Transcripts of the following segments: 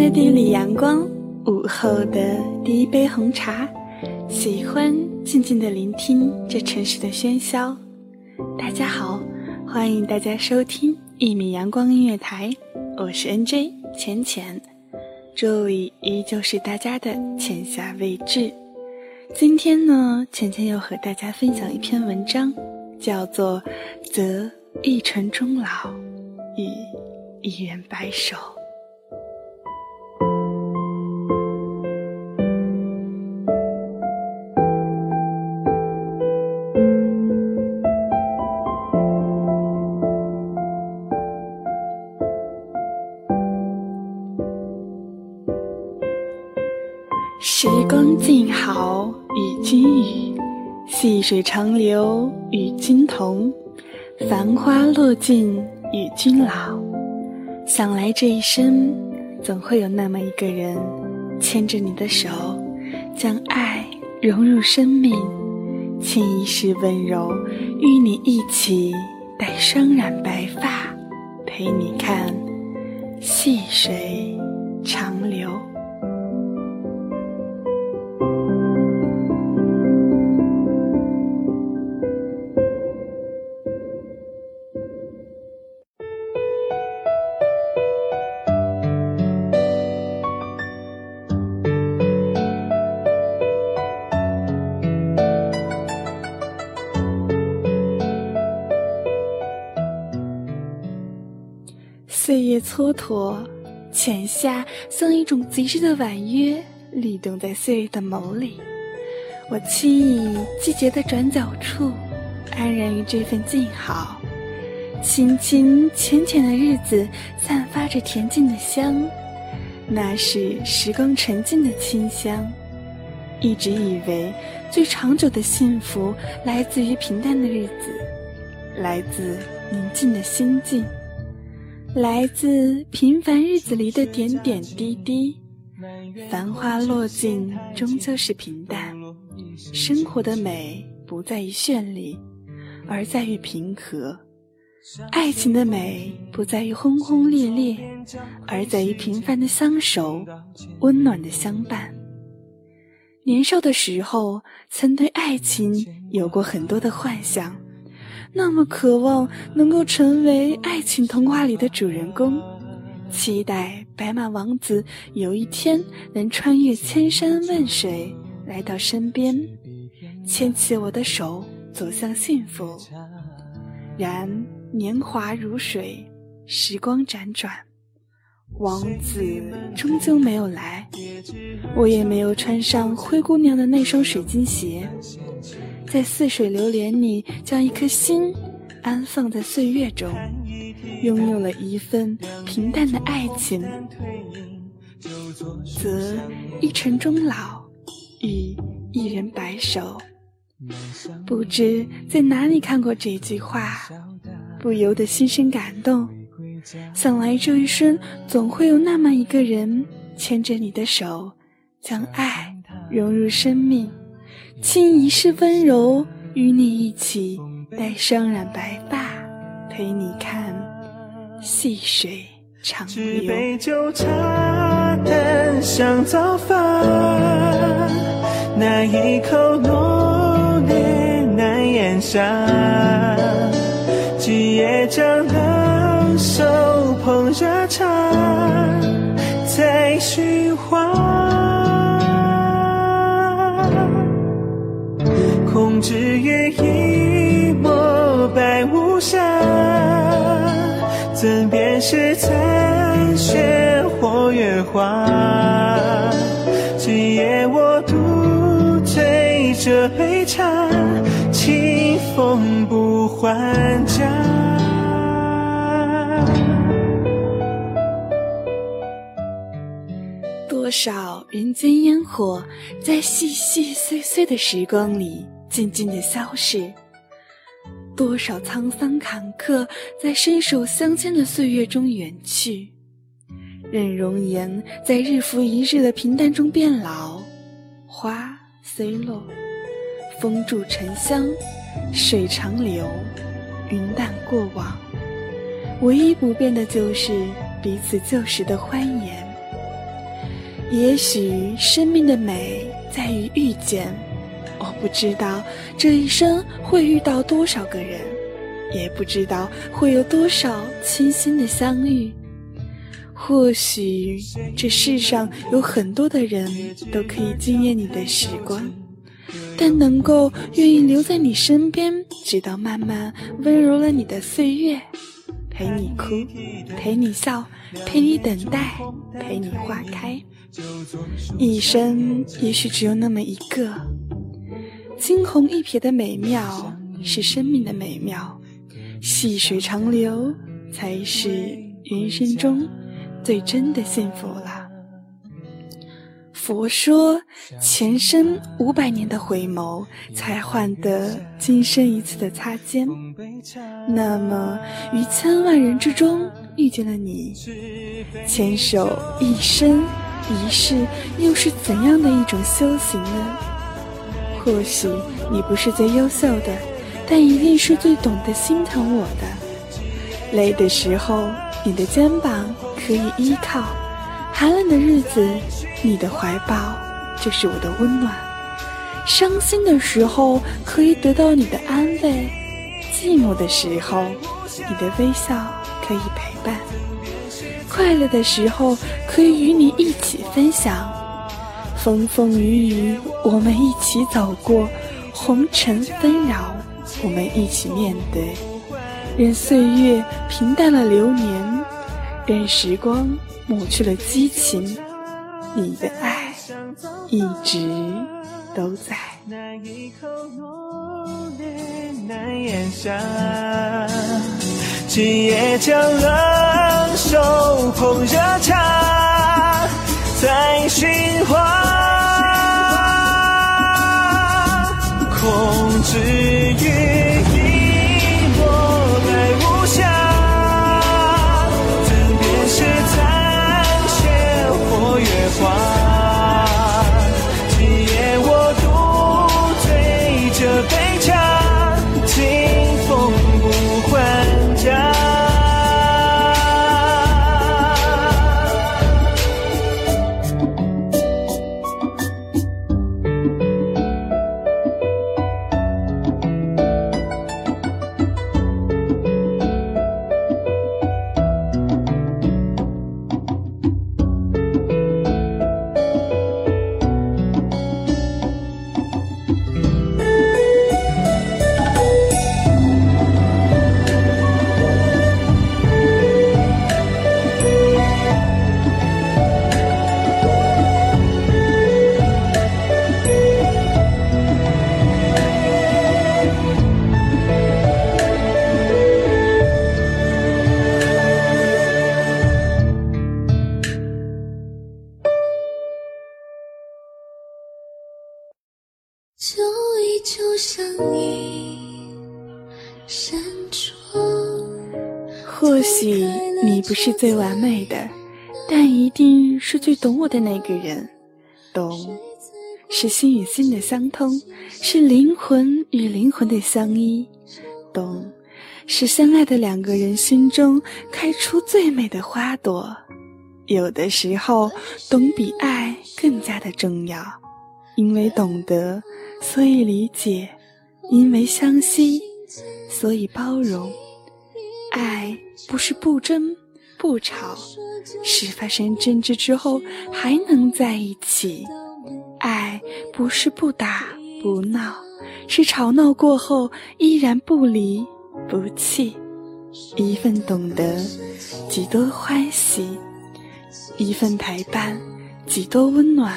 的第一缕阳光，午后的第一杯红茶，喜欢静静的聆听这城市的喧嚣。大家好，欢迎大家收听一米阳光音乐台，我是 NJ 浅浅。这里依旧是大家的浅夏未至。今天呢，浅浅要和大家分享一篇文章，叫做《择一城终老，与一人白首》。时光静好，与君语；细水长流，与君同；繁花落尽，与君老。想来这一生，总会有那么一个人，牵着你的手，将爱融入生命，倾一世温柔，与你一起待双染白发，陪你看细水长流。岁月蹉跎，浅夏像一种极致的婉约，律动在岁月的眸里。我栖倚季节的转角处，安然于这份静好。清清浅浅的日子，散发着恬静的香，那是时光沉静的清香。一直以为最长久的幸福，来自于平淡的日子，来自宁静的心境。来自平凡日子里的点点滴滴，繁花落尽，终究是平淡。生活的美不在于绚丽，而在于平和；爱情的美不在于轰轰烈烈，而在于平凡的相守，温暖的相伴。年少的时候，曾对爱情有过很多的幻想。那么渴望能够成为爱情童话里的主人公，期待白马王子有一天能穿越千山万水来到身边，牵起我的手走向幸福。然年华如水，时光辗转，王子终究没有来，我也没有穿上灰姑娘的那双水晶鞋。在似水流年里，将一颗心安放在岁月中，拥有了一份平淡的爱情。则一城终老，与一人白首。不知在哪里看过这句话，不由得心生感动。想来这一生，总会有那么一个人，牵着你的手，将爱融入生命。倾一世温柔，与你一起待双染白发，陪你看细水长流。一杯酒茶淡香早饭，那一口浓烈难咽下，今夜将两手捧热茶，再寻花，是残雪或月华？今夜我独醉这杯茶，清风不还家。多少人间烟火，在细细碎碎的时光里渐渐的消逝；多少沧桑坎坷，在伸手相牵的岁月中远去。任容颜在日复一日的平淡中变老，花虽落，风住沉香，水长流，云淡过往。唯一不变的就是彼此旧时的欢颜。也许生命的美在于遇见，不知道这一生会遇到多少个人，也不知道会有多少倾心的相遇。或许这世上有很多的人都可以惊艳你的时光，但能够愿意留在你身边，直到慢慢温柔了你的岁月，陪你哭，陪你笑，陪你等待，陪你花开。一生也许只有那么一个，惊鸿一瞥的美妙是生命的美妙，细水长流才是人生中。最真的幸福了。佛说，前生五百年的回眸，才换得今生一次的擦肩。那么，于千万人之中遇见了你，牵手一生一世，又是怎样的一种修行呢？或许你不是最优秀的，但一定是最懂得心疼我的。累的时候，你的肩膀。可以依靠，寒冷的日子，你的怀抱就是我的温暖；伤心的时候，可以得到你的安慰；寂寞的时候，你的微笑可以陪伴；快乐的时候，可以与你一起分享；风风雨雨，我们一起走过；红尘纷扰，我们一起面对。任岁月平淡了流年。任时光抹去了激情，你的爱一直都在。那一口浓烈难咽下，今夜将冷手捧热茶，在寻花，空之余就依旧像你或许你不是最完美的，但一定是最懂我的那个人。懂，是心与心的相通，是灵魂与灵魂的相依。懂，是相爱的两个人心中开出最美的花朵。有的时候，懂比爱更加的重要，因为懂得，所以理解。因为相惜，所以包容。爱不是不争不吵，是发生争执之后还能在一起。爱不是不打不闹，是吵闹过后依然不离不弃。一份懂得，几多欢喜；一份陪伴，几多温暖。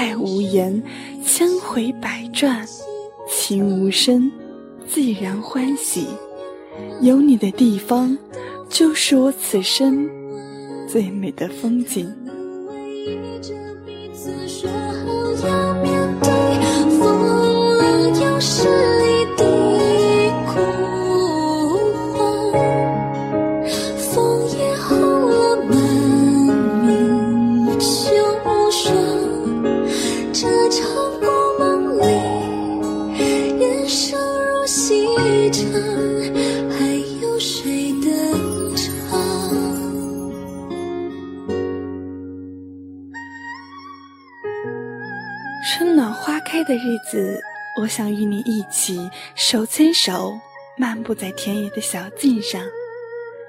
爱无言，千回百转；情无声，自然欢喜。有你的地方，就是我此生最美的风景。手牵手漫步在田野的小径上。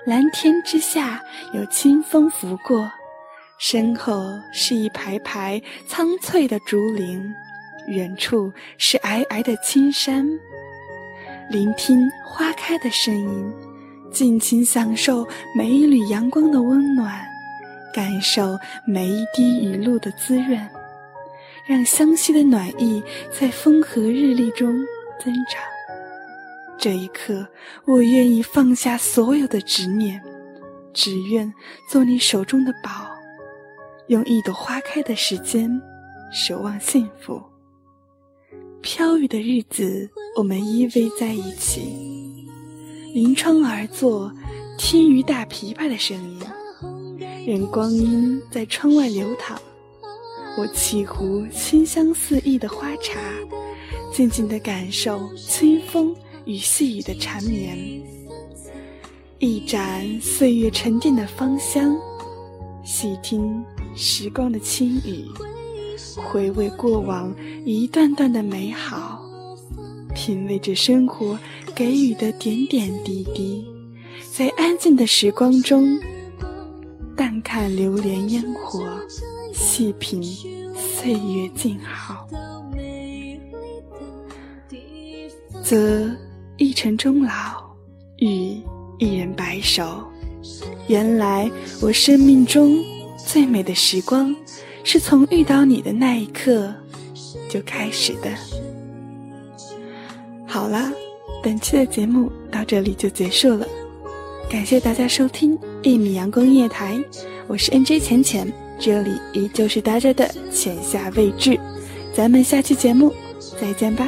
蓝天之下有清风拂过，身后是一排排苍翠的竹林，远处是皑皑的青山。聆听花开的声音，尽情享受每一缕阳光的温暖，感受每一滴雨露的滋润。让湘西的暖意在风和日丽中增长。这一刻，我愿意放下所有的执念，只愿做你手中的宝，用一朵花开的时间守望幸福。飘雨的日子，我们依偎在一起，临窗而坐，听雨打琵琶的声音，任光阴在窗外流淌。我沏壶清香四溢的花茶，静静的感受清风与细雨的缠绵，一盏岁月沉淀的芳香，细听时光的轻语，回味过往一段段的美好，品味着生活给予的点点滴滴，在安静的时光中，淡看流连烟火。细品岁月静好，则一城终老，与一人白首。原来我生命中最美的时光，是从遇到你的那一刻就开始的。好了，本期的节目到这里就结束了，感谢大家收听一米阳光夜台，我是 NJ 浅浅。这里依旧是大家的浅夏未至，咱们下期节目再见吧。